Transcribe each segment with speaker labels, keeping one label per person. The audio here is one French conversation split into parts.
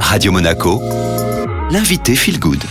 Speaker 1: Radio Monaco, l'invité Feel Good.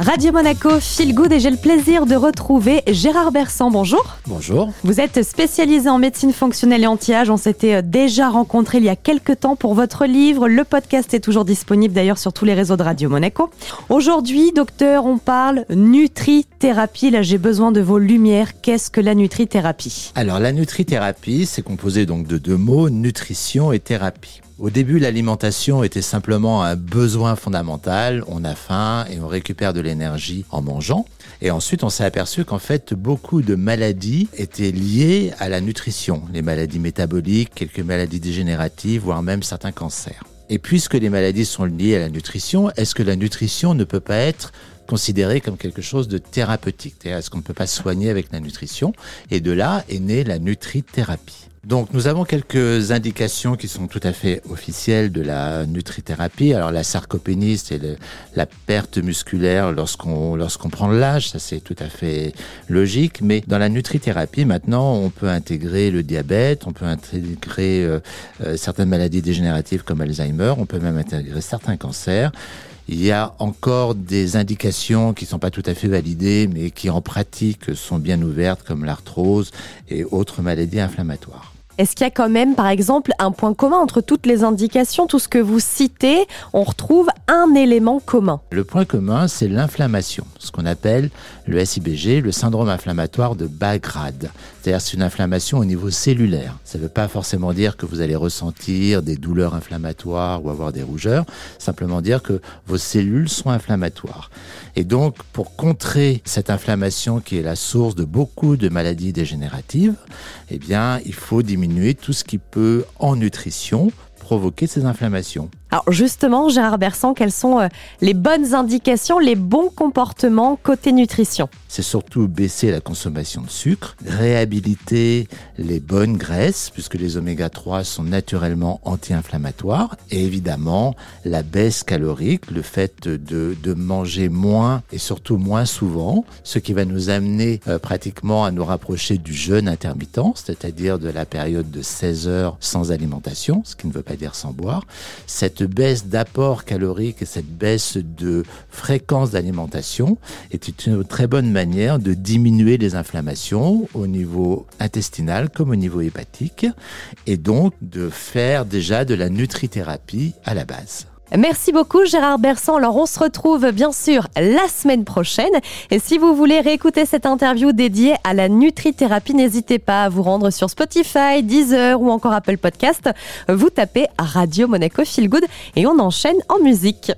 Speaker 2: Radio Monaco, Feel Good et j'ai le plaisir de retrouver Gérard Bersan. Bonjour.
Speaker 3: Bonjour.
Speaker 2: Vous êtes spécialisé en médecine fonctionnelle et anti-âge. On s'était euh, déjà rencontré il y a quelques temps pour votre livre. Le podcast est toujours disponible d'ailleurs sur tous les réseaux de Radio Monaco. Aujourd'hui, docteur, on parle nutrithérapie. Là, j'ai besoin de vos lumières. Qu'est-ce que la nutrithérapie?
Speaker 3: Alors, la nutrithérapie, c'est composé donc de deux mots, nutrition et thérapie. Au début, l'alimentation était simplement un besoin fondamental. On a faim et on récupère de l'énergie en mangeant. Et ensuite, on s'est aperçu qu'en fait, beaucoup de maladies étaient liées à la nutrition. Les maladies métaboliques, quelques maladies dégénératives, voire même certains cancers. Et puisque les maladies sont liées à la nutrition, est-ce que la nutrition ne peut pas être considérée comme quelque chose de thérapeutique? Est-ce qu'on ne peut pas soigner avec la nutrition? Et de là est née la nutrithérapie. Donc nous avons quelques indications qui sont tout à fait officielles de la nutrithérapie. Alors la sarcopénie, c'est la perte musculaire lorsqu'on lorsqu'on prend l'âge, ça c'est tout à fait logique. Mais dans la nutrithérapie, maintenant, on peut intégrer le diabète, on peut intégrer euh, euh, certaines maladies dégénératives comme Alzheimer, on peut même intégrer certains cancers. Il y a encore des indications qui ne sont pas tout à fait validées, mais qui en pratique sont bien ouvertes, comme l'arthrose et autres maladies inflammatoires.
Speaker 2: Est-ce qu'il y a quand même, par exemple, un point commun entre toutes les indications, tout ce que vous citez? On retrouve un élément commun.
Speaker 3: Le point commun, c'est l'inflammation, ce qu'on appelle le SIBG, le syndrome inflammatoire de bas grade. C'est-à-dire c'est une inflammation au niveau cellulaire. Ça ne veut pas forcément dire que vous allez ressentir des douleurs inflammatoires ou avoir des rougeurs, simplement dire que vos cellules sont inflammatoires. Et donc, pour contrer cette inflammation qui est la source de beaucoup de maladies dégénératives, eh bien, il faut diminuer tout ce qui peut, en nutrition, provoquer ces inflammations.
Speaker 2: Alors justement, Gérard Bersan, quelles sont euh, les bonnes indications, les bons comportements côté nutrition?
Speaker 3: C'est surtout baisser la consommation de sucre, réhabiliter les bonnes graisses, puisque les oméga 3 sont naturellement anti-inflammatoires, et évidemment la baisse calorique, le fait de, manger moins et surtout moins souvent, ce qui va nous amener euh, pratiquement à nous rapprocher du jeûne intermittent, c'est-à-dire de la période de 16 heures sans alimentation, ce qui ne veut pas dire sans boire. Baisse d'apport calorique et cette baisse de fréquence d'alimentation est une très bonne manière de diminuer les inflammations au niveau intestinal comme au niveau hépatique et donc de faire déjà de la nutrithérapie à la base.
Speaker 2: Merci beaucoup Gérard Bersan. Alors on se retrouve bien sûr la semaine prochaine. Et si vous voulez réécouter cette interview dédiée à la nutrithérapie, n'hésitez pas à vous rendre sur Spotify, Deezer ou encore Apple Podcast. Vous tapez Radio Monaco Feel Good et on enchaîne en musique.